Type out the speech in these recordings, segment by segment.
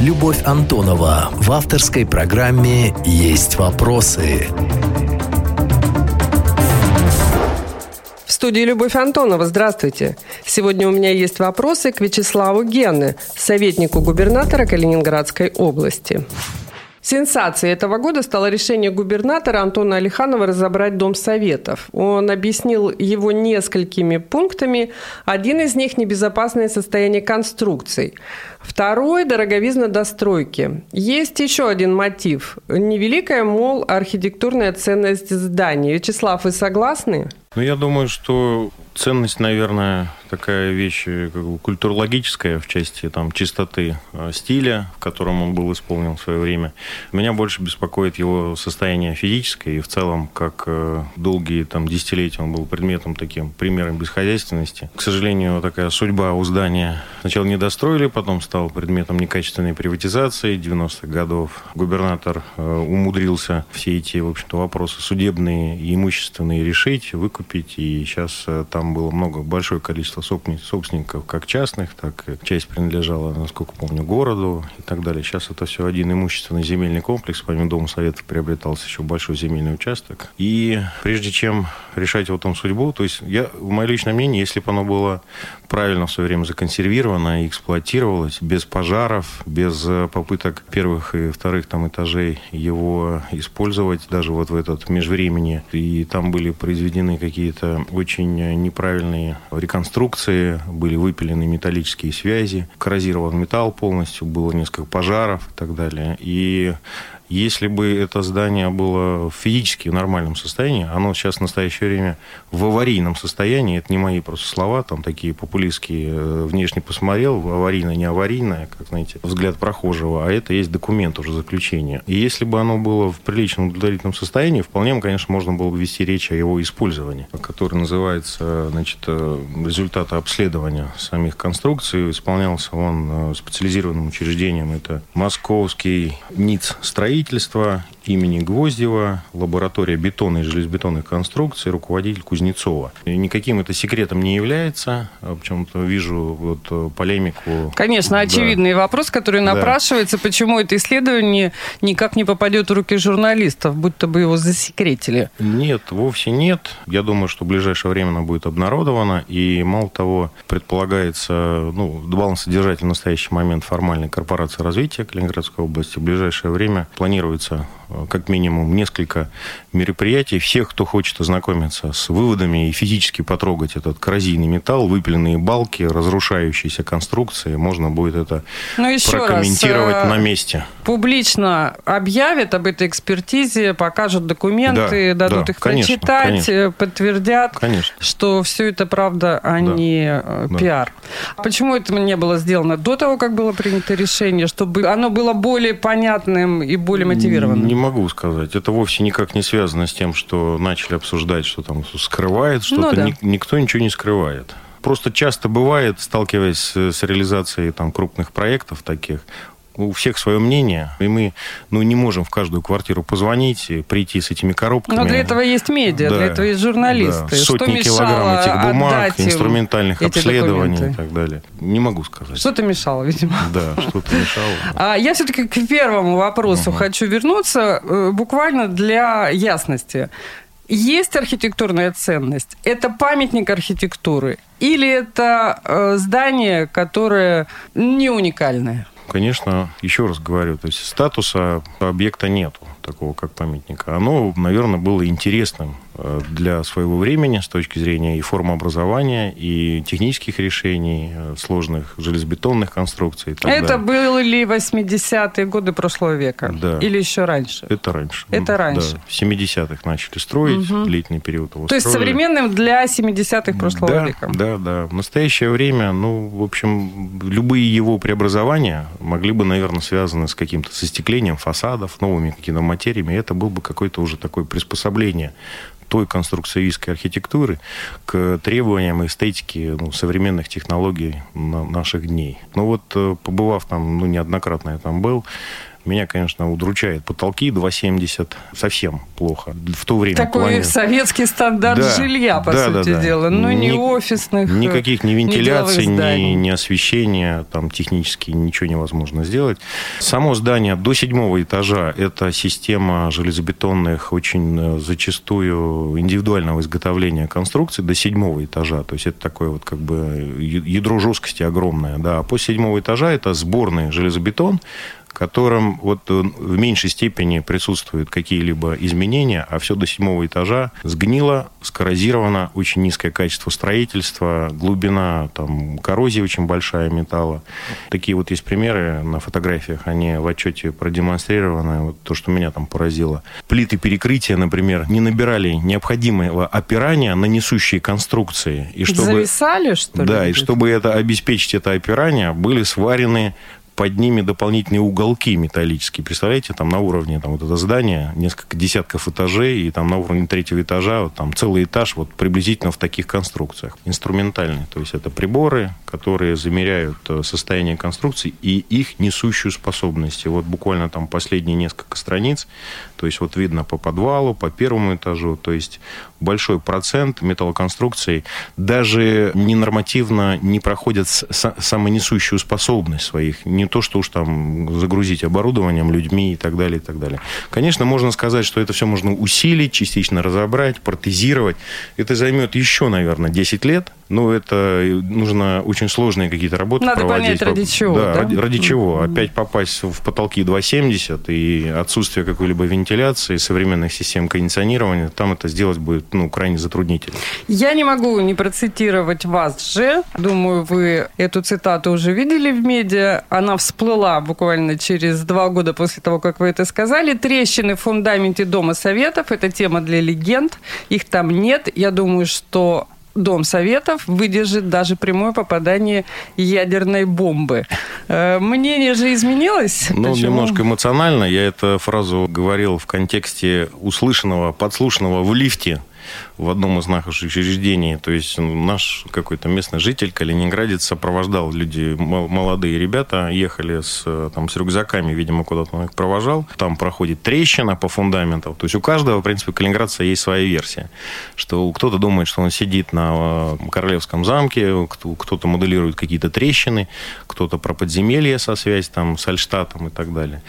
Любовь Антонова в авторской программе «Есть вопросы». В студии Любовь Антонова. Здравствуйте. Сегодня у меня есть вопросы к Вячеславу Генне, советнику губернатора Калининградской области. Сенсацией этого года стало решение губернатора Антона Алиханова разобрать Дом Советов. Он объяснил его несколькими пунктами. Один из них – небезопасное состояние конструкций. Второй – дороговизна достройки. Есть еще один мотив. Невеликая, мол, архитектурная ценность здания. Вячеслав, вы согласны? Ну, я думаю, что ценность, наверное, такая вещь э, как бы культурологическая в части там, чистоты э, стиля, в котором он был исполнен в свое время. Меня больше беспокоит его состояние физическое, и в целом, как э, долгие там, десятилетия он был предметом таким, примером бесхозяйственности. К сожалению, такая судьба у здания. Сначала не достроили, потом стал предметом некачественной приватизации 90-х годов. Губернатор умудрился все эти, в общем-то, вопросы судебные и имущественные решить, выкупить, и сейчас там было много, большое количество собственников, как частных, так и часть принадлежала, насколько помню, городу и так далее. Сейчас это все один имущественный земельный комплекс. Помимо Дома Советов приобретался еще большой земельный участок. И прежде чем решать в этом судьбу, то есть я, в мое личное мнение, если бы оно было правильно в свое время законсервировано и эксплуатировалось, без пожаров, без э, попыток первых и вторых там этажей его использовать даже вот в этот межвремени. И там были произведены какие-то очень неправильные реконструкции конструкции, были выпилены металлические связи, коррозирован металл полностью, было несколько пожаров и так далее. И если бы это здание было физически в нормальном состоянии, оно сейчас в настоящее время в аварийном состоянии, это не мои просто слова, там такие популистские, э, внешне посмотрел, аварийное, не аварийное, как, знаете, взгляд прохожего, а это есть документ уже заключения. И если бы оно было в приличном удовлетворительном состоянии, вполне, конечно, можно было бы вести речь о его использовании, который называется, значит, э, результаты обследования самих конструкций. Исполнялся он э, специализированным учреждением, это Московский НИЦ строитель строительства имени Гвоздева, лаборатория бетона и железобетонных конструкций, руководитель Кузнецова. И никаким это секретом не является. А почему-то вижу вот э, полемику. Конечно, да. очевидный вопрос, который да. напрашивается, почему это исследование никак не попадет в руки журналистов, будто бы его засекретили. Нет, вовсе нет. Я думаю, что в ближайшее время оно будет обнародовано. И, мало того, предполагается, ну, балансодержатель в настоящий момент формальной корпорации развития Калининградской области в ближайшее время планируется как минимум несколько мероприятий. Всех, кто хочет ознакомиться с выводами и физически потрогать этот коррозийный металл, выпиленные балки, разрушающиеся конструкции, можно будет это Но ну, прокомментировать раз, на месте. Публично объявят об этой экспертизе, покажут документы, да, дадут да, их конечно, прочитать, конечно. Э, подтвердят, конечно. что все это правда, а да, не э, да. пиар. Почему это не было сделано до того, как было принято решение, чтобы оно было более понятным и более мотивированным? Могу сказать. Это вовсе никак не связано с тем, что начали обсуждать, что там скрывает что-то. Ну, да. Никто ничего не скрывает. Просто часто бывает, сталкиваясь с реализацией там, крупных проектов таких, у всех свое мнение, и мы ну, не можем в каждую квартиру позвонить, прийти с этими коробками. Но для этого есть медиа, да, для этого есть журналисты. Да, сотни Что килограмм этих бумаг, инструментальных обследований документы? и так далее. Не могу сказать. Что-то мешало, видимо. Да, что-то мешало. А я все-таки к первому вопросу угу. хочу вернуться, э, буквально для ясности. Есть архитектурная ценность? Это памятник архитектуры? Или это э, здание, которое не уникальное? Конечно, еще раз говорю, то есть статуса объекта нету такого, как памятника. Оно, наверное, было интересным для своего времени с точки зрения и формообразования, и технических решений, э, сложных железобетонных конструкций. Это далее. были 80-е годы прошлого века? Да. Или еще раньше? Это раньше. Это раньше. Да. В 70-х начали строить, угу. длительный период его То строили. есть современным для 70-х прошлого да, века? Да, да. В настоящее время, ну, в общем, любые его преобразования могли бы, наверное, связаны с каким-то состеклением фасадов, новыми какими-то материями. Это был бы какое-то уже такое приспособление той конструкциевистской архитектуры к требованиям эстетики ну, современных технологий на наших дней. Ну вот, э, побывав там, ну, неоднократно я там был, Меня, конечно, удручает потолки 2,70. Совсем плохо. В то время... Такой плане... советский стандарт да, жилья, по да, сути да, да. дела. Ну, ни, не офисных Никаких ни вентиляций, ни, ни освещения, там технически ничего невозможно сделать. Само здание до седьмого этажа – это система железобетонных, очень э, зачастую индивидуального изготовления конструкций до седьмого этажа. То есть это такое вот как бы ядро жесткости огромное. Да. А после седьмого этажа это сборный железобетон, котором вот э, в меньшей степени присутствуют какие-либо изменения, а все до седьмого этажа сгнило, скоррозировано, очень низкое качество строительства, глубина там, коррозии очень большая металла. Такие вот есть примеры на фотографиях, они в отчете продемонстрированы, вот то, что меня там поразило. Плиты перекрытия, например, не набирали необходимого опирания на несущие конструкции. И чтобы, Зависали, что ли? Да, и чтобы это обеспечить это опирание, были сварены под ними дополнительные уголки металлические. Представляете, там на уровне там, вот это здание, несколько десятков этажей, и там на уровне третьего этажа вот, там целый этаж вот приблизительно в таких конструкциях. Инструментальные. То есть это приборы, которые замеряют э, состояние конструкции и их несущую способность. И вот буквально там последние несколько страниц, то есть вот видно по подвалу, по первому этажу, то есть большой процент металлоконструкций даже ненормативно не проходят самонесущую способность своих, не то, что уж там загрузить оборудованием, людьми и так далее, и так далее. Конечно, можно сказать, что это все можно усилить, частично разобрать, протезировать. Это займет еще, наверное, 10 лет, ну, это нужно очень сложные какие-то работы Надо проводить. понять, ради чего. Да, да? Ради, ради чего. Опять попасть в потолки 2,70 и отсутствие какой-либо вентиляции, современных систем кондиционирования, там это сделать будет ну, крайне затруднительно. Я не могу не процитировать вас же. Думаю, вы эту цитату уже видели в медиа. Она всплыла буквально через два года после того, как вы это сказали. Трещины в фундаменте Дома Советов – это тема для легенд. Их там нет. Я думаю, что Дом Советов выдержит даже прямое попадание ядерной бомбы. Э, мнение же изменилось? Ну, Почему? немножко эмоционально. Я эту фразу говорил в контексте услышанного, подслушанного в лифте в одном из наших учреждений. То есть наш какой-то местный житель, калининградец, сопровождал люди, молодые ребята, ехали с, там, с рюкзаками, видимо, куда-то он их провожал. Там проходит трещина по фундаментам. То есть у каждого, в принципе, калининградца есть своя версия. Что кто-то думает, что он сидит на э, Королевском замке, кто-то моделирует какие-то трещины, кто-то про подземелье со связь там, с Альштатом и так далее.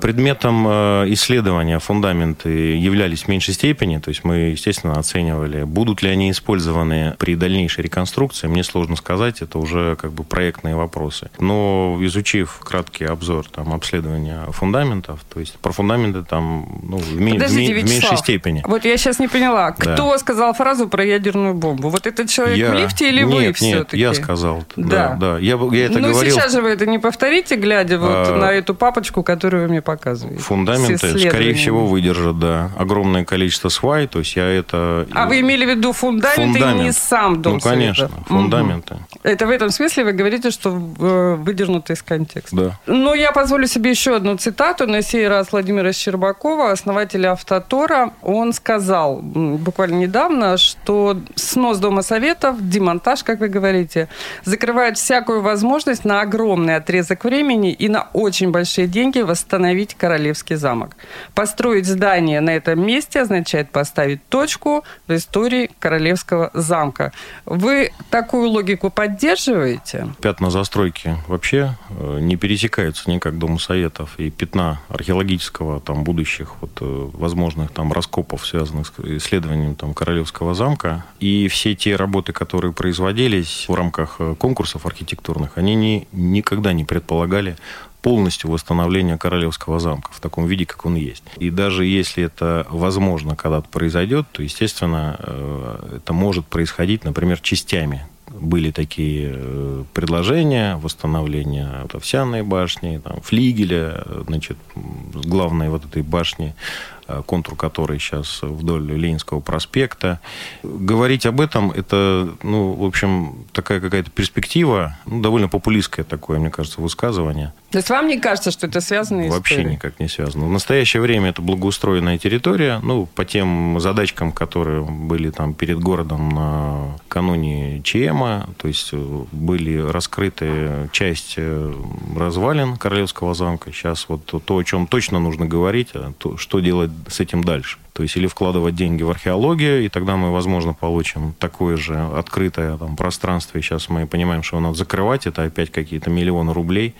Предметом э, исследования фундаменты являлись в меньшей степени. То есть мы, естественно, оценивали, будут ли они использованы при дальнейшей реконструкции, мне сложно сказать, это уже как бы проектные вопросы. Но изучив краткий обзор там, обследования фундаментов, то есть про фундаменты там ну, в, Подождите, в, в меньшей степени. Вот я сейчас не поняла, кто да. сказал фразу про ядерную бомбу? Вот этот человек я... в лифте или нет, вы нет, все-таки? я сказал. Да, да. да. Я, я это ну, говорил. сейчас же вы это не повторите, глядя вот а... на эту папочку, которую вы мне показываете. Фундаменты, скорее всего, выдержат, да. Огромное количество свай, то есть я это а вы имели в виду фундамент, Фундамент. и не сам дом Ну, конечно, совета. фундаменты. Угу. Это в этом смысле вы говорите, что э, выдернуто из контекста. Да. Ну, я позволю себе еще одну цитату, на сей раз Владимира Щербакова, основателя Автотора. Он сказал буквально недавно, что снос Дома Советов, демонтаж, как вы говорите, закрывает всякую возможность на огромный отрезок времени и на очень большие деньги восстановить Королевский замок. Построить здание на этом месте означает поставить точку, в истории Королевского замка. Вы такую логику поддерживаете? Пятна застройки вообще э, не пересекаются никак Дому Советов. И пятна археологического, там, будущих вот, э, возможных там раскопов, связанных с исследованием там, Королевского замка. И все те работы, которые производились в рамках э, конкурсов архитектурных, они не, никогда не предполагали полностью восстановления Королевского замка в таком виде, как он есть. И даже если это возможно когда-то произойдет, то, естественно, э, это может происходить, например, частями были такие э, предложения восстановления овсяной башни, там, флигеля, значит, главной вот этой башни э, контур который сейчас вдоль Ленинского проспекта. Говорить об этом, это, ну, в общем, такая какая-то перспектива, ну, довольно популистское такое, мне кажется, высказывание. То есть вам не кажется, что это связано Вообще истории? никак не связано. В настоящее время это благоустроенная территория, ну, по тем задачкам, которые были там перед городом накануне ЧМа, то есть э, были раскрыты часть э, развалин Королевского замка. Сейчас вот то, о чем точно нужно говорить, а то, что делать с этим дальше. То есть или вкладывать деньги в археологию, и тогда мы, возможно, получим такое же открытое там, пространство. И сейчас мы понимаем, что его надо закрывать. Это опять какие-то миллионы рублей,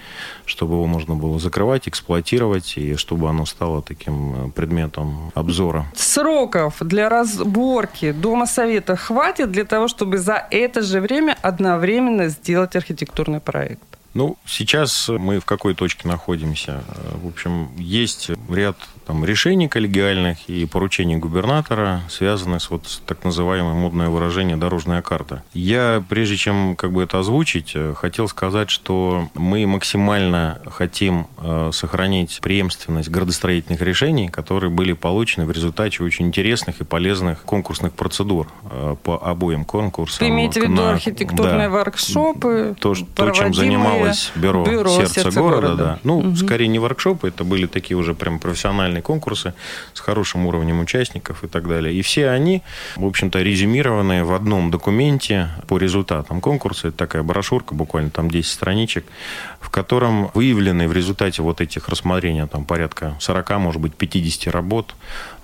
чтобы его можно было закрывать, эксплуатировать, и чтобы оно стало таким э, предметом обзора. Сроков для разборки Дома Совета хватит для того, чтобы за это же время одновременно сделать архитектурный проект? Ну, сейчас мы в какой точке находимся? В общем, есть ряд там, решений коллегиальных и поручений губернатора, связанных с вот с так называемое модное выражение «дорожная карта». Я, прежде чем как бы это озвучить, хотел сказать, что мы максимально хотим э, сохранить преемственность градостроительных решений, которые были получены в результате очень интересных и полезных конкурсных процедур э, по обоим конкурсам. Вы имеете в виду на, архитектурные да, воркшопы? То, то, чем занималось бюро, бюро сердца города. города. Да. Ну, угу. скорее не воркшопы, это были такие уже прям профессиональные профессиональные конкурсы с хорошим уровнем участников и так далее. И все они, в общем-то, резюмированы в одном документе по результатам конкурса. Это такая брошюрка, буквально там 10 страничек, в котором выявлены в результате вот этих рассмотрений там порядка 40, может быть, 50 работ,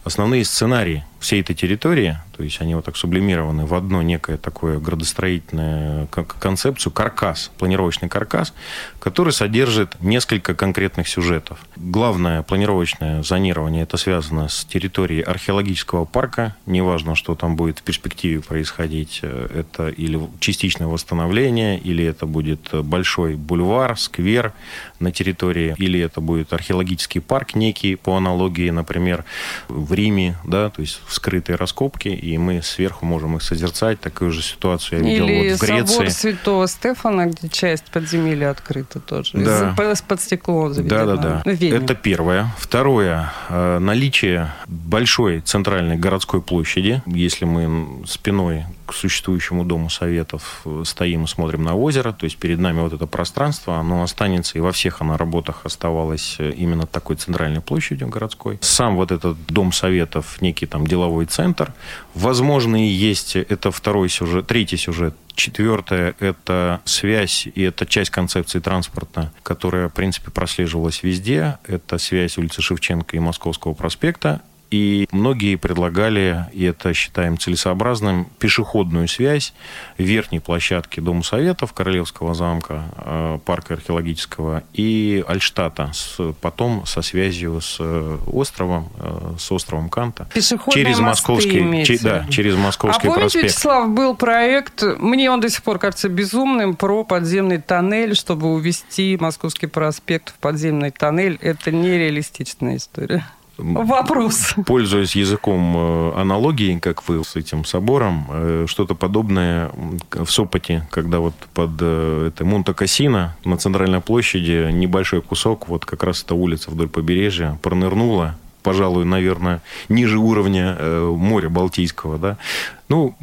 основные сценарии всей этой территории, то есть они вот так сублимированы в одно некое такое градостроительное концепцию, каркас, планировочный каркас, который содержит несколько конкретных сюжетов. Главное планировочное зонирование это связано с территорией археологического парка, неважно, что там будет в перспективе происходить, э, это или частичное восстановление, или это будет большой бульвар, сквер на территории, или это будет археологический парк некий, по аналогии, например, в Риме, да, то есть скрытые раскопки, и мы сверху можем их созерцать. Такую же ситуацию я видел Или вот в Греции. собор Святого Стефана, где часть подземелья открыта тоже. Да. Под стекло заведена. Да, да, да. Это первое. Второе. Э, наличие большой центральной городской площади. Если мы спиной к существующему Дому Советов э, стоим и смотрим на озеро, то есть перед нами вот это пространство, оно останется, и во всех оно работах оставалось э, именно такой центральной площадью городской. Сам вот этот Дом Советов, некий там деловой центр. Возможно, и есть, это второй сюжет, третий сюжет, Четвертое – это связь, и это часть концепции транспорта, которая, в принципе, прослеживалась везде. Это связь улицы Шевченко и Московского проспекта. И многие предлагали, и это считаем целесообразным, пешеходную связь верхней площадки Дома Советов Королевского замка, э, парка археологического и Альштата, с, потом со связью с э, островом, э, с островом Канта. Пешеходные через московский, че, да, через московский а помните, проспект. Вячеслав, был проект, мне он до сих пор кажется безумным, про подземный тоннель, чтобы увести Московский проспект в подземный тоннель. Это нереалистичная история. Вопрос. Пользуясь языком э, аналогии, как вы с этим собором, э, что-то подобное в Сопоте, когда вот под э, это Монте-Кассино на центральной площади небольшой кусок, вот как раз эта улица вдоль побережья, пронырнула пожалуй, наверное, ниже уровня моря Балтийского, да, ну,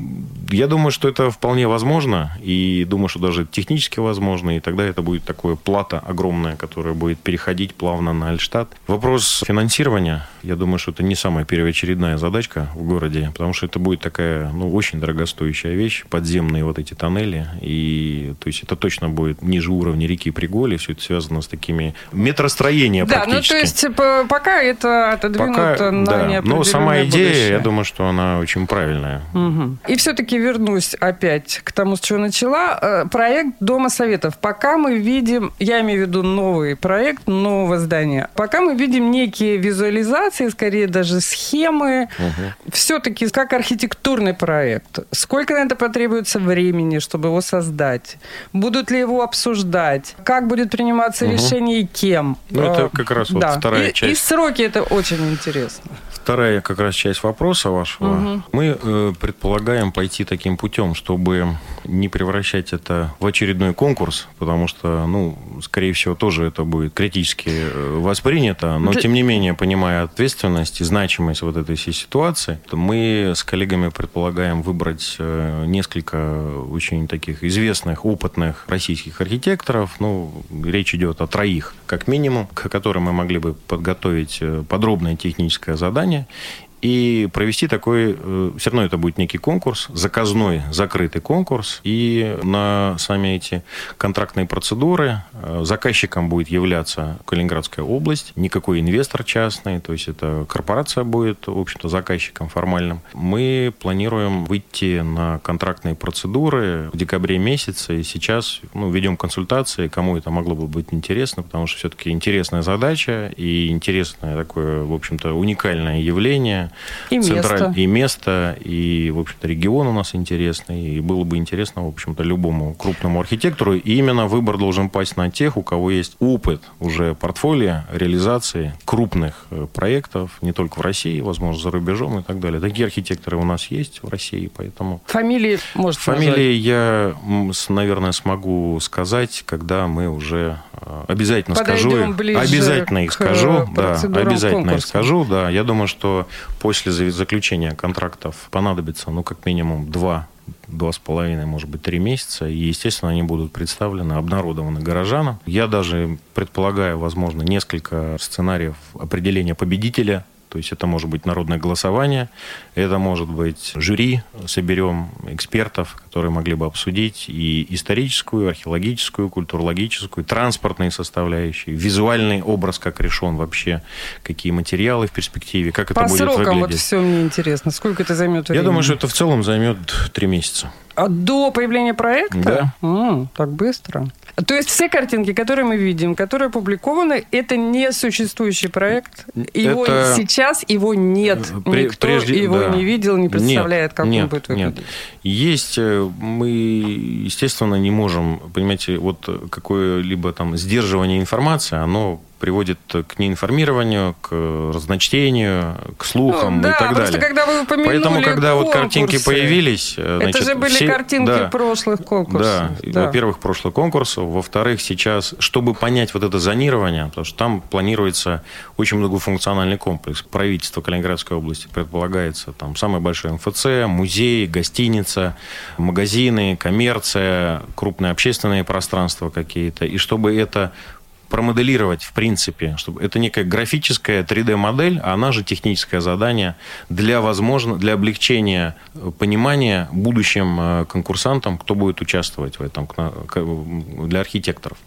я думаю, что это вполне возможно, и думаю, что даже технически возможно, и тогда это будет такое плата огромная, которая будет переходить плавно на Альштадт. Вопрос финансирования, я думаю, что это не самая первоочередная задачка в городе, потому что это будет такая, ну, очень дорогостоящая вещь, подземные вот эти тоннели, и, то есть, это точно будет ниже уровня реки Приголи, все это связано с такими метростроения да, практически. Да, ну, то есть, типа, пока это отодвинуто пока, на да, но сама идея, будущее. я думаю, что она очень правильная. Угу. И все-таки вернусь опять к тому, с чего начала. Э, проект Дома Советов. Пока мы видим, я имею в виду новый проект, нового здания, пока мы видим некие визуализации, скорее даже схемы, угу. все-таки как архитектурный проект. Сколько на это потребуется времени, чтобы его создать? Будут ли его обсуждать? Как будет приниматься угу. решение и кем? Ну, это э, как раз вот да. вторая и, часть. И сроки это очень интересно вторая как раз часть вопроса вашего. Угу. Мы э, предполагаем пойти таким путем, чтобы не превращать это в очередной конкурс, потому что, ну, скорее всего, тоже это будет критически э, воспринято, но, тем не менее, понимая ответственность и значимость вот этой всей ситуации, мы с коллегами предполагаем выбрать э, несколько очень таких известных, опытных российских архитекторов. Ну, речь идет о троих, как минимум, к которым мы могли бы подготовить э, подробное техническое задание и провести такой, э, все равно это будет некий конкурс, заказной, закрытый конкурс, и на сами эти контрактные процедуры э, заказчиком будет являться Калининградская область, никакой инвестор частный, то есть это корпорация будет, в общем-то, заказчиком формальным. Мы планируем выйти на контрактные процедуры в декабре месяце, и сейчас ну, ведем консультации, кому это могло бы быть интересно, потому что все-таки интересная задача и интересное такое, в общем-то, уникальное явление, и централь... место. И место, и, в общем-то, регион у нас интересный. И было бы интересно, в общем-то, любому крупному архитектору. И именно выбор должен пасть на тех, у кого есть опыт уже портфолио реализации крупных э, проектов, не только в России, возможно, за рубежом и так далее. Такие архитекторы у нас есть в России, поэтому... Фамилии, может, Фамилии я, наверное, смогу сказать, когда мы уже обязательно Подойдем скажу. Обязательно их скажу. Да, обязательно конкурса. их скажу. Да, я думаю, что после заключения контрактов понадобится, ну, как минимум, два два с половиной, может быть, три месяца. И, естественно, они будут представлены, обнародованы горожанам. Я даже предполагаю, возможно, несколько сценариев определения победителя то есть это может быть народное голосование, это может быть жюри, соберем экспертов, которые могли бы обсудить и историческую, археологическую, культурологическую, транспортные составляющие, визуальный образ, как решен вообще, какие материалы в перспективе, как По это будет срокам выглядеть. вот все мне интересно. Сколько это займет времени? Я думаю, что это в целом займет три месяца. А до появления проекта? Да. М, так быстро. То есть все картинки, которые мы видим, которые опубликованы, это не существующий проект. Его Это- сейчас его нет. Пре- Никто прежде- его да. не видел, не представляет, Нет, как нет, он будет выглядеть. Нет. Есть, э, мы, естественно, не можем, понимаете, вот какое-либо там сдерживание информации, оно приводит к неинформированию, к разночтению, к слухам да, и так далее. когда вы Поэтому, когда вот картинки конкурсы, появились... э, Это значит, же были все- картинки да, прошлых конкурсов. да, во-первых, прошлых конкурсов, во-вторых, сейчас, чтобы понять вот это зонирование, потому что там планируется очень многофункциональный комплекс. Правительство Калининградской области предполагается там самый большой МФЦ, музей, гостиница, магазины, коммерция, крупные общественные пространства какие-то. И чтобы это промоделировать, в принципе, чтобы это некая графическая 3D-модель, а она же техническое задание для, возможно, для облегчения э, понимания будущим э, конкурсантам, кто будет участвовать в этом, к- для архитекторов.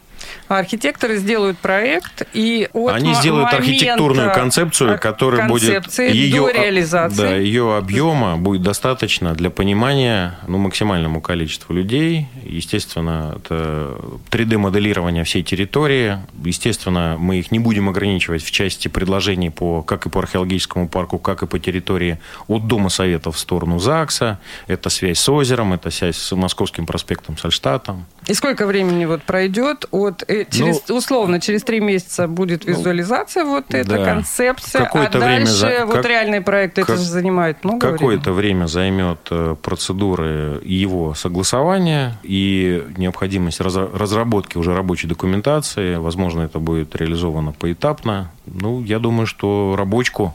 А архитекторы сделают проект, и от Они сделают архитектурную концепцию, которая будет ее, до реализации. Да, ее объема будет достаточно для понимания ну, максимальному количеству людей. Естественно, это 3D-моделирование всей территории. Естественно, мы их не будем ограничивать в части предложений по, как и по археологическому парку, как и по территории от Дома Советов в сторону ЗАГСа. Это связь с озером, это связь с Московским проспектом Сальштатом. И сколько времени вот пройдет от э, через условно через три месяца будет визуализация вот эта Ну, да. концепция, а время дальше за- вот как- реальный проект это как- же занимает много Какое-то времени. время займет э, процедуры его согласования и необходимость разра- разработки уже рабочей документации. Возможно, это будет реализовано поэтапно. Ну, я думаю, что рабочку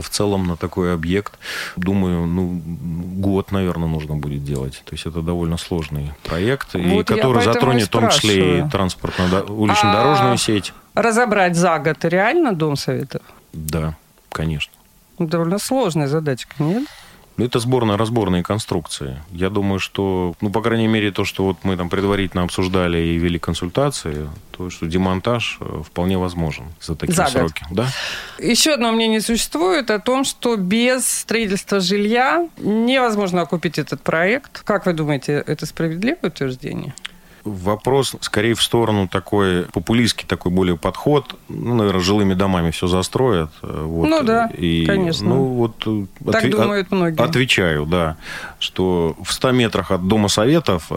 в целом на такой объект, думаю, ну, год, наверное, нужно будет делать. То есть это довольно сложный проект, и Вот я который и затронет в том числе и транспортно-улично-дорожную А- сеть. Разобрать за год реально Дом Советов? Да, конечно. Довольно сложная задачка, нет? Это сборно-разборные конструкции. Я думаю, что, ну, по крайней мере, то, что вот мы там предварительно обсуждали и вели консультации, то, что демонтаж э, вполне возможен за такие За год. сроки. Да? Еще одно мнение существует о том, что без строительства жилья невозможно окупить этот проект. Как вы думаете, это справедливое утверждение? Вопрос скорее в сторону такой популистский, такой более подход. Ну, наверное, жилыми домами все застроят. Вот. Ну да, и, конечно. Ну, вот, так отве- думают многие. Отвечаю, да, что в 100 метрах от Дома Советов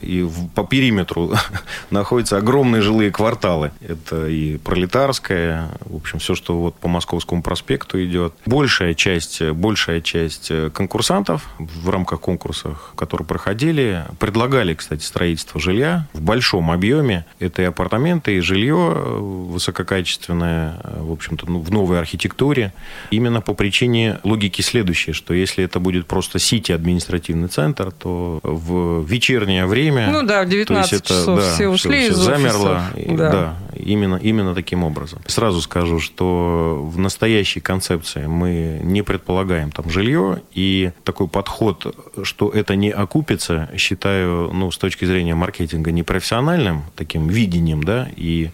и по периметру находятся огромные жилые кварталы. Это и Пролетарская, в общем, все, что вот по Московскому проспекту идет. Большая часть, большая часть конкурсантов в рамках конкурсов, которые проходили, предлагали, кстати, строительство жилья в большом объеме. Это и апартаменты, и жилье высококачественное, в общем-то, ну, в новой архитектуре. Именно по причине логики следующей, что если это будет просто сити административный центр, то в вечернее время... Ну да, в 19 это, часов да, все ушли все, из Замерло. Да. да, именно, именно таким образом. Сразу скажу, что в настоящей концепции мы не предполагаем там жилье, и такой подход, что это не окупится, считаю, ну, с точки зрения маркетинга, непрофессиональным таким видением, да, и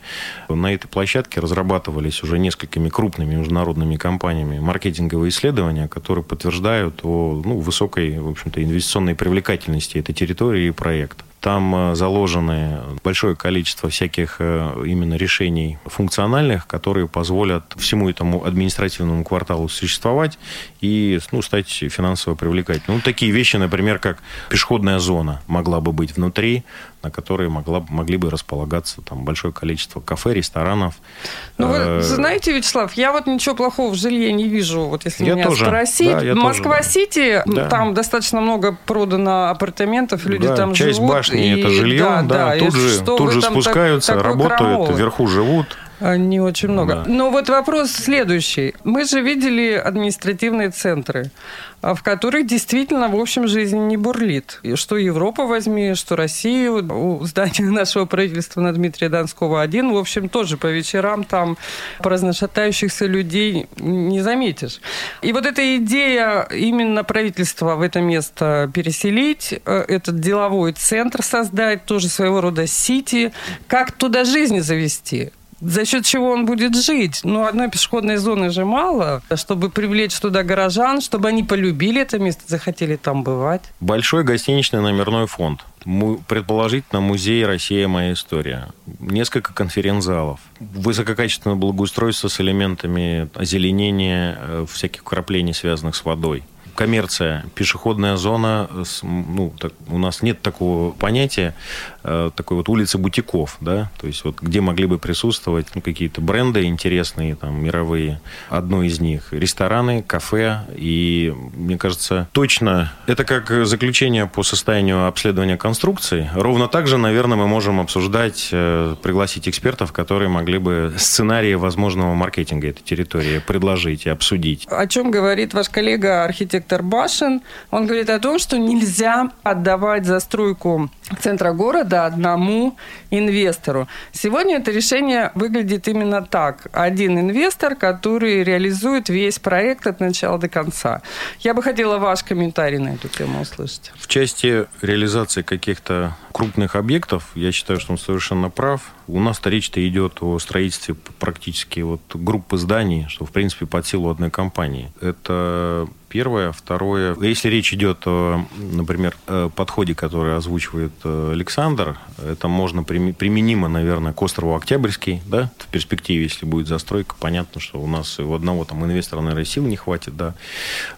на этой площадке разрабатывались уже несколькими крупными международными компаниями маркетинговые исследования, которые подтверждают о ну, высокой, в общем-то, инвестиционной привлекательности этой территории и проекта. Там э, заложены большое количество всяких э, именно решений функциональных, которые позволят всему этому административному кварталу существовать и ну, стать финансово привлекательным. Ну, такие вещи, например, как пешеходная зона могла бы быть внутри, на которой могла, могли бы располагаться там большое количество кафе, ресторанов. Ну, вы э, знаете, Вячеслав, я вот ничего плохого в жилье не вижу, вот если я меня тоже. спросить. Да, Москва-Сити, да. там достаточно много продано апартаментов, люди да, там часть живут. Часть и... это жилье, да, да, да тут же, тут же спускаются, так, работают, караул. вверху живут. Не очень много. Да. Но вот вопрос следующий. Мы же видели административные центры, а, в которых действительно, в общем, жизнь не бурлит. И что Европа возьми, что Россию. У здания нашего правительства на Дмитрия Донского один, в общем, тоже по вечерам там разношатающихся людей не заметишь. И вот эта идея именно правительства в это место переселить, э, этот деловой центр создать, тоже своего рода сити, как туда жизнь завести за счет чего он будет жить. Ну, одной пешеходной зоны же мало, чтобы привлечь туда горожан, чтобы они полюбили это место, захотели там бывать. Большой гостиничный номерной фонд. Предположительно, музей «Россия. Моя история». Несколько конференц-залов. Высококачественное благоустройство с элементами озеленения, э, всяких краплений, связанных с водой коммерция, пешеходная зона, ну, так, у нас нет такого понятия, э, такой вот улицы бутиков, да, то есть вот где могли бы присутствовать ну, какие-то бренды интересные, там, мировые. Одно из них рестораны, кафе, и, мне кажется, точно это как заключение по состоянию обследования конструкции. Ровно так же, наверное, мы можем обсуждать, э, пригласить экспертов, которые могли бы сценарии возможного маркетинга этой территории предложить и обсудить. О чем говорит ваш коллега архитектор Виктор Башин, он говорит о том, что нельзя отдавать застройку центра города одному инвестору. Сегодня это решение выглядит именно так. Один инвестор, который реализует весь проект от начала до конца. Я бы хотела ваш комментарий на эту тему услышать. В части реализации каких-то крупных объектов, я считаю, что он совершенно прав. У нас-то речь-то идет о строительстве практически вот группы зданий, что, в принципе, под силу одной компании. Это первое. Второе, если речь идет о, например, подходе, который озвучивает э, Александр, это можно применимо, наверное, к острову Октябрьский, да, в перспективе, если будет застройка, понятно, что у нас у одного там инвестора, наверное, сил не хватит, да.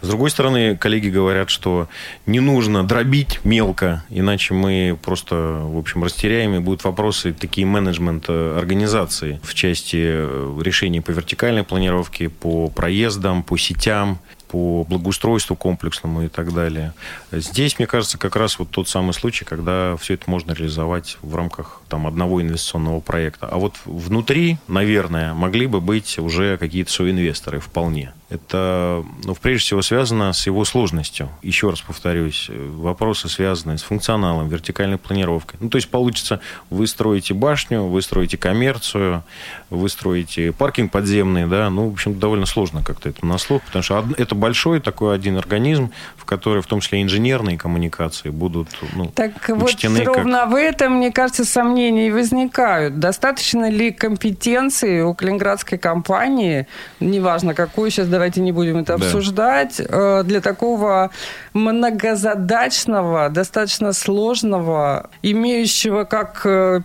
С другой стороны, коллеги говорят, что не нужно дробить мелко, иначе мы просто, в общем, растеряем, и будут вопросы такие менеджмент э, организации в части э, решений по вертикальной планировке, по проездам, по сетям, по благоустройству комплексному и так далее. Здесь, мне кажется, как раз вот тот самый случай, когда все это можно реализовать в рамках там, одного инвестиционного проекта. А вот внутри, наверное, могли бы быть уже какие-то соинвесторы вполне. Это, ну, прежде всего, связано с его сложностью. Еще раз повторюсь, вопросы связаны с функционалом, вертикальной планировкой. Ну, то есть получится, вы строите башню, вы строите коммерцию, вы строите паркинг подземный, да, ну, в общем, довольно сложно как-то это на слух, потому что это большой такой один организм, в который в том числе инженерные коммуникации будут ну, Так учтены вот ровно как... в этом, мне кажется, сомнения возникают. Достаточно ли компетенции у калининградской компании, неважно какую, сейчас давайте не будем это да. обсуждать, э, для такого многозадачного, достаточно сложного, имеющего как э,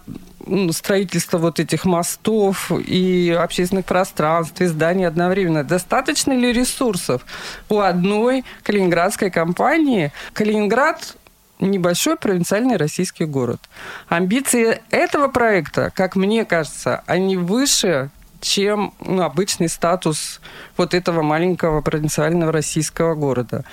строительство вот этих мостов и общественных пространств, и зданий одновременно. Достаточно ли ресурсов у одной калининградской компании? Калининград небольшой провинциальный российский город. Амбиции этого проекта, как мне кажется, они выше, чем ну, обычный статус вот этого маленького провинциального российского города.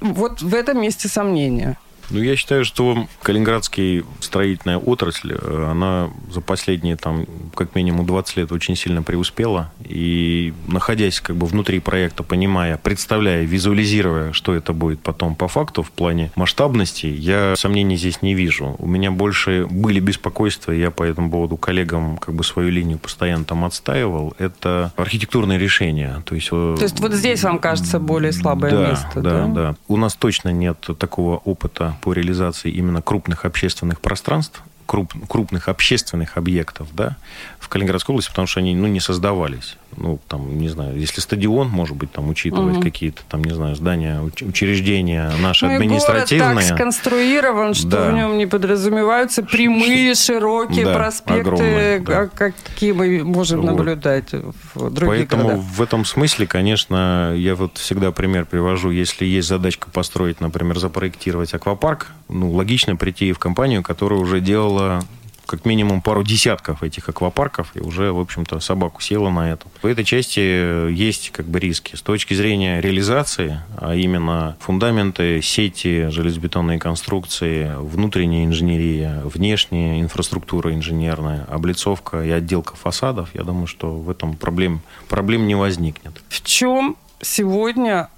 Вот в этом месте сомнения. Ну, я считаю, что калининградская строительная отрасль, э, она за последние, там, как минимум 20 лет очень сильно преуспела. И находясь как бы внутри проекта, понимая, представляя, визуализируя, что это будет потом по факту в плане масштабности, я сомнений здесь не вижу. У меня больше были беспокойства, я по этому поводу коллегам как бы свою линию постоянно там отстаивал. Это архитектурные решения. То есть, э, То есть вот здесь вам кажется более слабое да, место, да? Да, да. У нас точно нет такого опыта по реализации именно крупных общественных пространств, круп, крупных общественных объектов да, в Калининградской области, потому что они ну, не создавались ну, там, не знаю, если стадион, может быть, там учитывать угу. какие-то, там, не знаю, здания, учреждения наши ну, административные. город так сконструирован, что да. в нем не подразумеваются прямые, широкие да, проспекты, огромные, да. какие мы можем вот. наблюдать в других Поэтому городах. в этом смысле, конечно, я вот всегда пример привожу, если есть задачка построить, например, запроектировать аквапарк, ну, логично прийти в компанию, которая уже делала как минимум пару десятков этих аквапарков, и уже, в общем-то, собаку села на это. В этой части есть как бы риски. С точки зрения реализации, а именно фундаменты, сети, железобетонные конструкции, внутренняя инженерия, внешняя инфраструктура инженерная, облицовка и отделка фасадов, я думаю, что в этом проблем, проблем не возникнет. В чем сегодня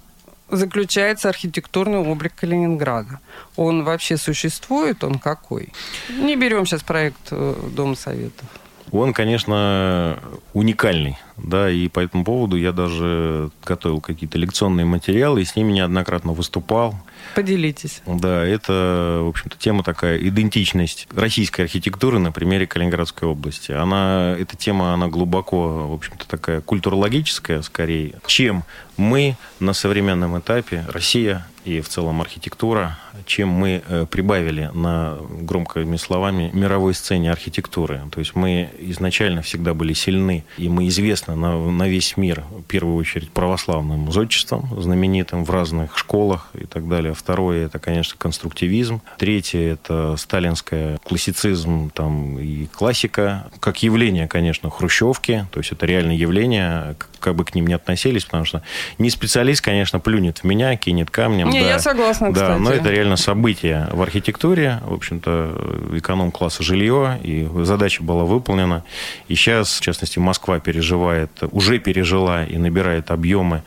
заключается архитектурный облик Калининграда. Он вообще существует, он какой? Не берем сейчас проект э, Дома Советов. Он, конечно, уникальный, да, и по этому поводу я даже готовил какие-то лекционные материалы и с ними неоднократно выступал. Поделитесь. Да, это, в общем-то, тема такая, идентичность российской архитектуры на примере Калининградской области. Она, эта тема, она глубоко, в общем-то, такая культурологическая, скорее, чем мы на современном этапе, Россия и в целом архитектура, чем мы э, прибавили на, громкими словами, мировой сцене архитектуры. То есть мы изначально всегда были сильны, и мы известны на, на весь мир, в первую очередь, православным зодчеством, знаменитым в разных школах и так далее. Второе, это, конечно, конструктивизм. Третье, это сталинская классицизм там, и классика. Как явление, конечно, хрущевки, то есть это реальное явление, как бы к ним не относились, потому что не специалист, конечно, плюнет в меня, кинет камнем. Не, да, я согласна, да, кстати. но это реально событие в архитектуре, в общем-то, эконом-класса жилье, и задача была выполнена. И сейчас, в частности, Москва переживает, уже пережила и набирает объемы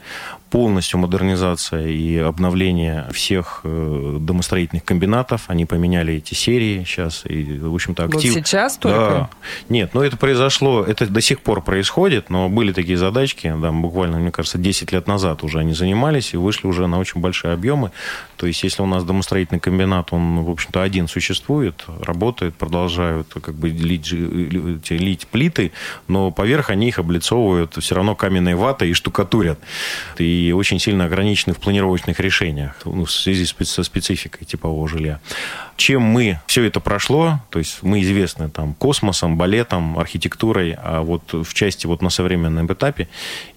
полностью модернизация и обновление всех э, домостроительных комбинатов. Они поменяли эти серии сейчас. И, в общем-то, актив... Вот сейчас только? Да. Нет, ну это произошло, это до сих пор происходит, но были такие задачки, да, буквально, мне кажется, 10 лет назад уже они занимались и вышли уже на очень большие объемы. То есть, если у нас домостроительный комбинат, он, в общем-то, один существует, работает, продолжают как бы лить, лить, лить плиты, но поверх они их облицовывают все равно каменной ватой и штукатурят. И и очень сильно ограничены в планировочных решениях ну, в связи со спецификой типового жилья. Чем мы все это прошло, то есть мы известны там космосом, балетом, архитектурой, а вот в части вот на современном этапе.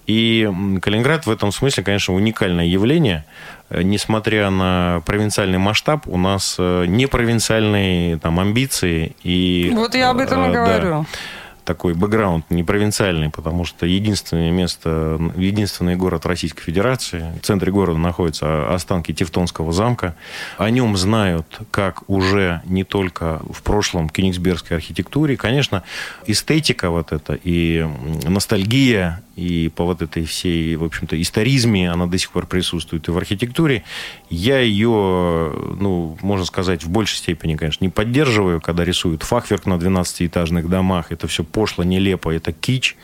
И Калининград в этом смысле, конечно, уникальное явление. Несмотря на провинциальный масштаб, у нас э, не провинциальные там амбиции. И, вот я об этом и э, говорю. Да такой бэкграунд не провинциальный, потому что единственное место, единственный город Российской Федерации, в центре города находятся останки Тевтонского замка. О нем знают как уже не только в прошлом кенигсбергской архитектуре. Конечно, эстетика вот эта и ностальгия и по вот этой всей, в общем-то, историзме она до сих пор присутствует и в архитектуре. Я ее, ну, можно сказать, в большей степени, конечно, не поддерживаю, когда рисуют фахверк на 12-этажных домах. Это все пошло, нелепо, это кич.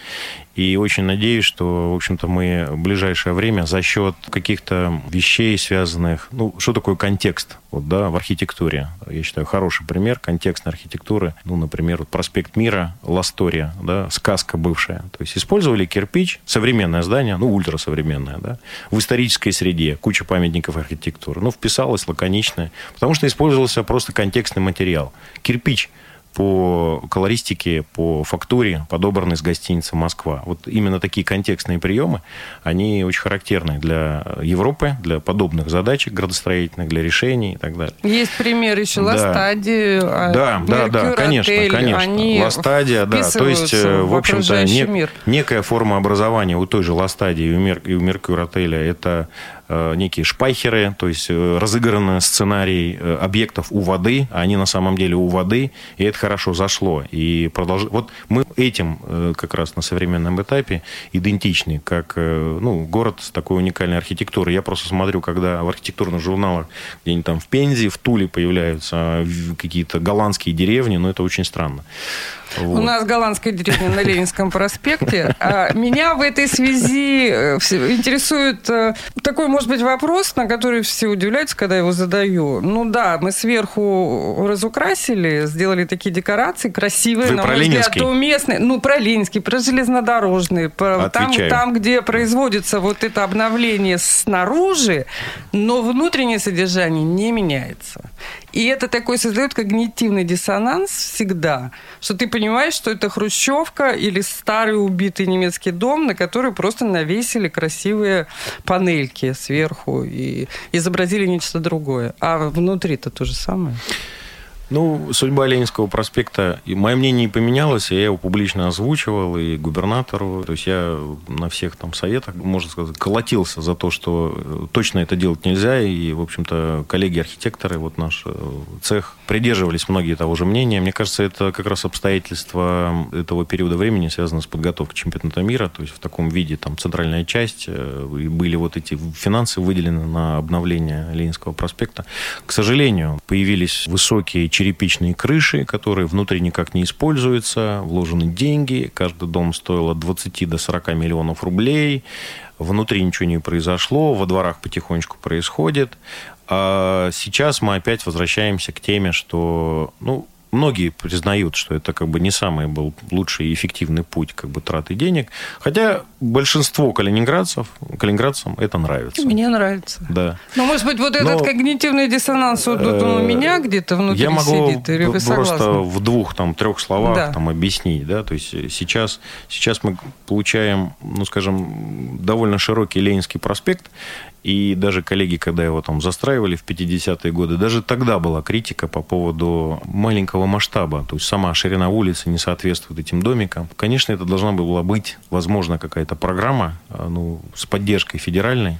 И очень надеюсь, что, в общем-то, мы в ближайшее время за счет каких-то вещей, связанных... Ну, что такое контекст? Вот, да, в архитектуре. Я считаю, хороший пример контекстной архитектуры. Ну, например, вот проспект Мира, Ластория, да, сказка бывшая. То есть использовали кирпич, современное здание, ну, ультрасовременное, да, в исторической среде, куча памятников архитектуры. Ну, вписалось лаконично, потому что использовался просто контекстный материал. Кирпич – по колористике, по фактуре, подобраны с гостиницы «Москва». Вот именно такие контекстные приемы, они очень характерны для Европы, для подобных задачек градостроительных, для решений и так далее. Есть пример еще Ластади, да. да, да, да, конечно, отель, конечно. Они Ластадия, да, то есть, э, в общем-то, не, некая форма образования у той же Ластадии и у Меркюр отеля – это некие шпайхеры, то есть э, разыгранный сценарий э, объектов у воды, а они на самом деле у воды, и это хорошо зашло. И продолж... Вот мы этим как раз на современном этапе идентичны, как ну, город с такой уникальной архитектурой. Я просто смотрю, когда в архитектурных журналах где-нибудь там в Пензе, в Туле появляются какие-то голландские деревни, но это очень странно. Вот. У нас голландская деревня на Ленинском проспекте. А меня в этой связи интересует такой, может быть, вопрос, на который все удивляются, когда я его задаю. Ну да, мы сверху разукрасили, сделали такие декорации красивые, Вы на про мой взгляд, уместные. Ну, про Ленинский, про железнодорожные. Про, там, там, где производится вот это обновление снаружи, но внутреннее содержание не меняется. И это такой создает когнитивный диссонанс всегда, что ты понимаешь, что это хрущевка или старый убитый немецкий дом, на который просто навесили красивые панельки сверху и изобразили нечто другое. А внутри-то то же самое. Ну, судьба Ленинского проспекта, и мое мнение не поменялось, я его публично озвучивал и губернатору. То есть я на всех там советах, можно сказать, колотился за то, что э, точно это делать нельзя. И, в общем-то, коллеги-архитекторы, вот наш э, цех, придерживались многие того же мнения. Мне кажется, это как раз обстоятельства этого периода времени связано с подготовкой чемпионата мира. То есть в таком виде там центральная часть, э, и были вот эти финансы выделены на обновление Ленинского проспекта. К сожалению, появились высокие черепичные крыши, которые внутри никак не используются, вложены деньги, каждый дом стоил от 20 до 40 миллионов рублей, внутри ничего не произошло, во дворах потихонечку происходит. А сейчас мы опять возвращаемся к теме, что, ну, многие признают, что это как бы не самый был лучший и эффективный путь как бы траты денег. Хотя большинство калининградцев, калининградцам это нравится. Мне нравится. Да. Но, может быть, вот этот Но, когнитивный диссонанс вот, вот у меня где-то внутри я могу сидит, или вы просто согласны? в двух, там, трех словах да. там, объяснить. Да? То есть сейчас, сейчас мы получаем, ну, скажем, довольно широкий Ленинский проспект, и даже коллеги, когда его там застраивали в 50-е годы, даже тогда была критика по поводу маленького масштаба. То есть сама ширина улицы не соответствует этим домикам. Конечно, это должна была быть, возможно, какая-то программа а, ну, с поддержкой федеральной,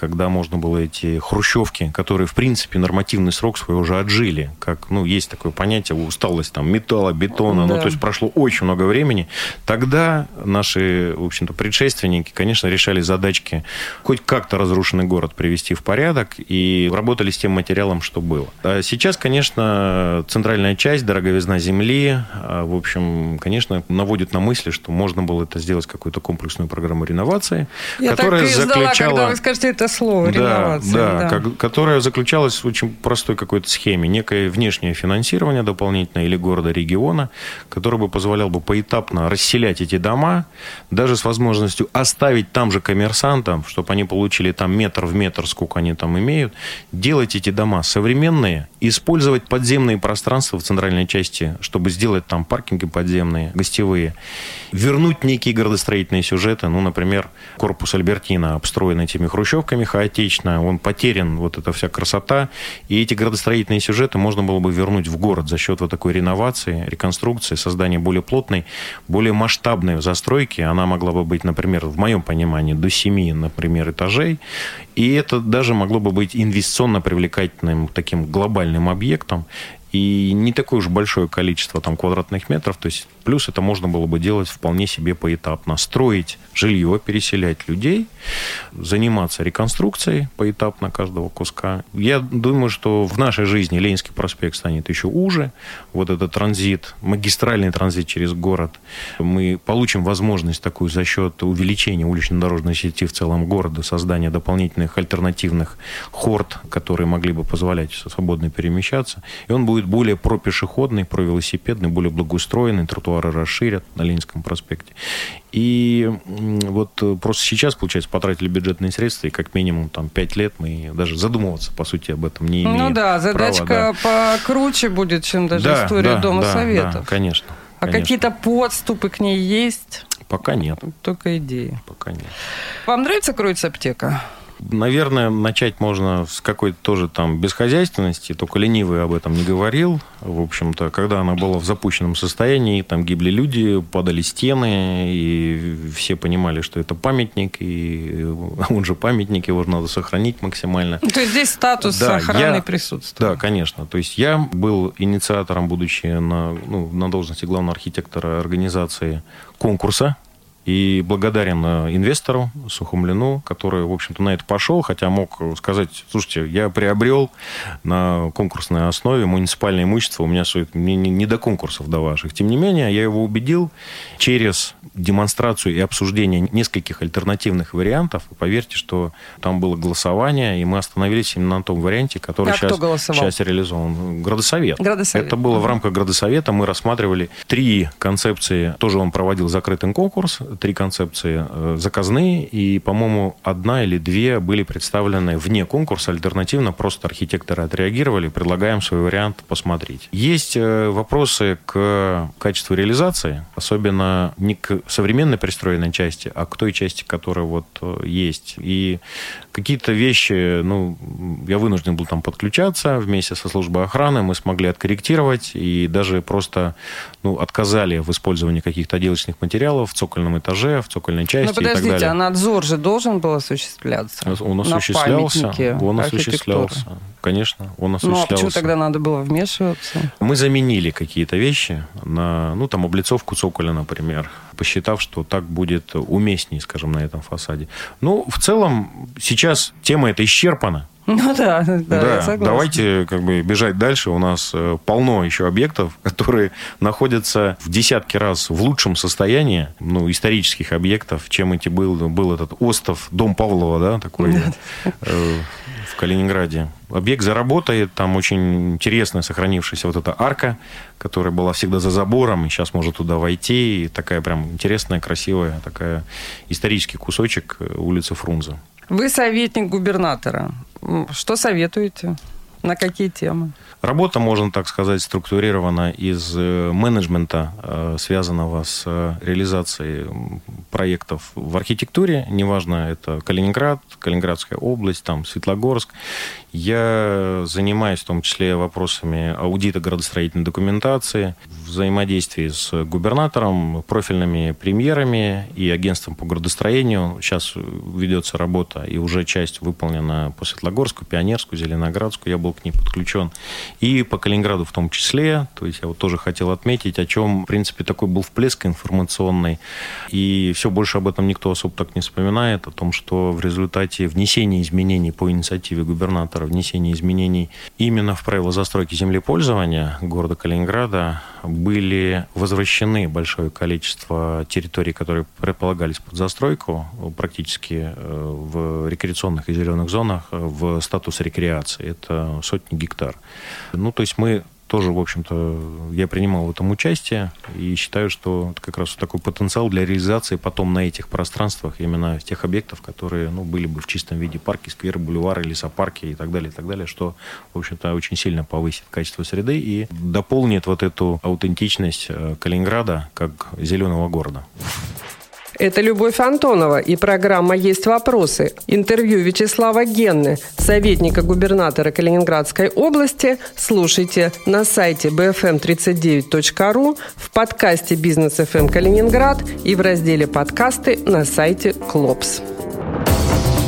когда можно было эти хрущевки, которые, в принципе, нормативный срок свой уже отжили, как, ну, есть такое понятие, усталость там металла, бетона, да. ну, то есть прошло очень много времени, тогда наши, в общем-то, предшественники, конечно, решали задачки хоть как-то разрушенный город привести в порядок и работали с тем материалом, что было. А сейчас, конечно, центральная часть, дороговизна земли, а, в общем, конечно, наводит на мысли, что можно было это сделать какую-то комплексную программу реновации, Я которая так и ждала, заключала... когда вы скажете это слово, да, Да, да. Как, которая заключалась в очень простой какой-то схеме. Некое внешнее финансирование дополнительное или города, региона, которое бы позволяло бы поэтапно расселять эти дома, даже с возможностью оставить там же коммерсантам, чтобы они получили там метр в метр, сколько они там имеют, делать эти дома современные, использовать подземные пространства в центральной части, чтобы сделать там паркинги подземные, гостевые, вернуть некие городостроительные сюжеты, ну, например, корпус Альбертина обстроен этими хрущевками, местами хаотично, он потерян, вот эта вся красота. И эти градостроительные сюжеты можно было бы вернуть в город за счет вот такой реновации, реконструкции, создания более плотной, более масштабной застройки. Она могла бы быть, например, в моем понимании, до семи, например, этажей. И это даже могло бы быть инвестиционно привлекательным таким глобальным объектом. и не такое уж большое количество там квадратных метров, то есть плюс это можно было бы делать вполне себе поэтапно. Строить жилье, переселять людей, заниматься реконструкцией поэтапно каждого куска. Я думаю, что в нашей жизни Ленинский проспект станет еще уже. Вот этот транзит, магистральный транзит через город, мы получим возможность такую за счет увеличения улично-дорожной сети в целом города, создания дополнительных альтернативных хорд, которые могли бы позволять свободно перемещаться. И он будет более пропешеходный, провелосипедный, более благоустроенный, тротуары расширят на Ленинском проспекте. И вот просто сейчас, получается, потратили бюджетные средства, и как минимум там 5 лет мы даже задумываться, по сути, об этом не ну имеем Ну да, задачка права, да. покруче будет, чем даже да, история да, Дома да, Советов. Да, конечно. А какие-то подступы к ней есть? Пока нет. Только идеи. Пока нет. Вам нравится кроется аптека? Наверное, начать можно с какой-то тоже там бесхозяйственности, только ленивый об этом не говорил. В общем-то, когда она была в запущенном состоянии, там гибли люди, падали стены, и все понимали, что это памятник, и он же памятник, его же надо сохранить максимально. То есть здесь статус да, охраны я, присутствует? Да, конечно. То есть я был инициатором, будучи на, ну, на должности главного архитектора организации конкурса и благодарен э, инвестору Сухомлину, который, в общем-то, на это пошел, хотя мог сказать, слушайте, я приобрел на конкурсной основе муниципальное имущество, у меня стоит не, не, не до конкурсов до ваших. Тем не менее, я его убедил через демонстрацию и обсуждение нескольких альтернативных вариантов. И поверьте, что там было голосование, и мы остановились именно на том варианте, который а сейчас, сейчас реализован. Градосовет. Градосовет. Это было в рамках Градосовета. Мы рассматривали три концепции. Тоже он проводил закрытый конкурс три концепции э, заказные, и, по-моему, одна или две были представлены вне конкурса, альтернативно просто архитекторы отреагировали, предлагаем свой вариант посмотреть. Есть э, вопросы к качеству реализации, особенно не к современной пристроенной части, а к той части, которая вот э, есть. И какие-то вещи, ну, я вынужден был там подключаться вместе со службой охраны, мы смогли откорректировать и даже просто ну, отказали в использовании каких-то отделочных материалов в цокольном этаже, в цокольной части Но подождите, и так далее. а надзор же должен был осуществляться? Он осуществлялся. Он осуществлялся. Конечно, он осуществлялся. Ну, а почему тогда надо было вмешиваться? Мы заменили какие-то вещи на, ну, там, облицовку цоколя, например, посчитав, что так будет уместнее, скажем, на этом фасаде. Ну, в целом, сейчас тема эта исчерпана. Ну да, да, да я согласна. Давайте как бы бежать дальше. У нас э, полно еще объектов, которые находятся в десятки раз в лучшем состоянии, ну, исторических объектов, чем эти был, был этот остров, дом Павлова, да, такой э, в Калининграде. Объект заработает, там очень интересная сохранившаяся вот эта арка, которая была всегда за забором, и сейчас может туда войти, и такая прям интересная, красивая, такая исторический кусочек э, улицы Фрунзе. Вы советник губернатора. Что советуете? На какие темы? Работа, можно так сказать, структурирована из э, менеджмента, э, связанного с э, реализацией проектов в архитектуре. Неважно, это Калининград, Калининградская область, там Светлогорск. Я занимаюсь в том числе вопросами аудита градостроительной документации, взаимодействии с губернатором, профильными премьерами и агентством по градостроению. Сейчас ведется работа, и уже часть выполнена по Светлогорску, Пионерску, Зеленоградску. Я был к ней подключен и по Калининграду в том числе. То есть я вот тоже хотел отметить, о чем, в принципе, такой был всплеск информационный. И все больше об этом никто особо так не вспоминает, о том, что в результате внесения изменений по инициативе губернатора, внесения изменений именно в правила застройки землепользования города Калининграда были возвращены большое количество территорий, которые предполагались под застройку, практически э, в рекреационных и зеленых зонах, в статус рекреации. Это сотни гектар. Ну, то есть мы тоже, в общем-то, я принимал в этом участие и считаю, что это как раз такой потенциал для реализации потом на этих пространствах, именно тех объектов, которые ну, были бы в чистом виде парки, скверы, бульвары, лесопарки и так далее, и так далее, что, в общем-то, очень сильно повысит качество среды и дополнит вот эту аутентичность э, Калининграда как зеленого города. Это Любовь Антонова и программа «Есть вопросы». Интервью Вячеслава Генны, советника губернатора Калининградской области, слушайте на сайте bfm39.ru, в подкасте «Бизнес FM Калининград» и в разделе «Подкасты» на сайте «Клопс».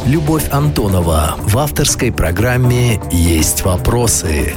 Любовь Антонова в авторской программе «Есть вопросы».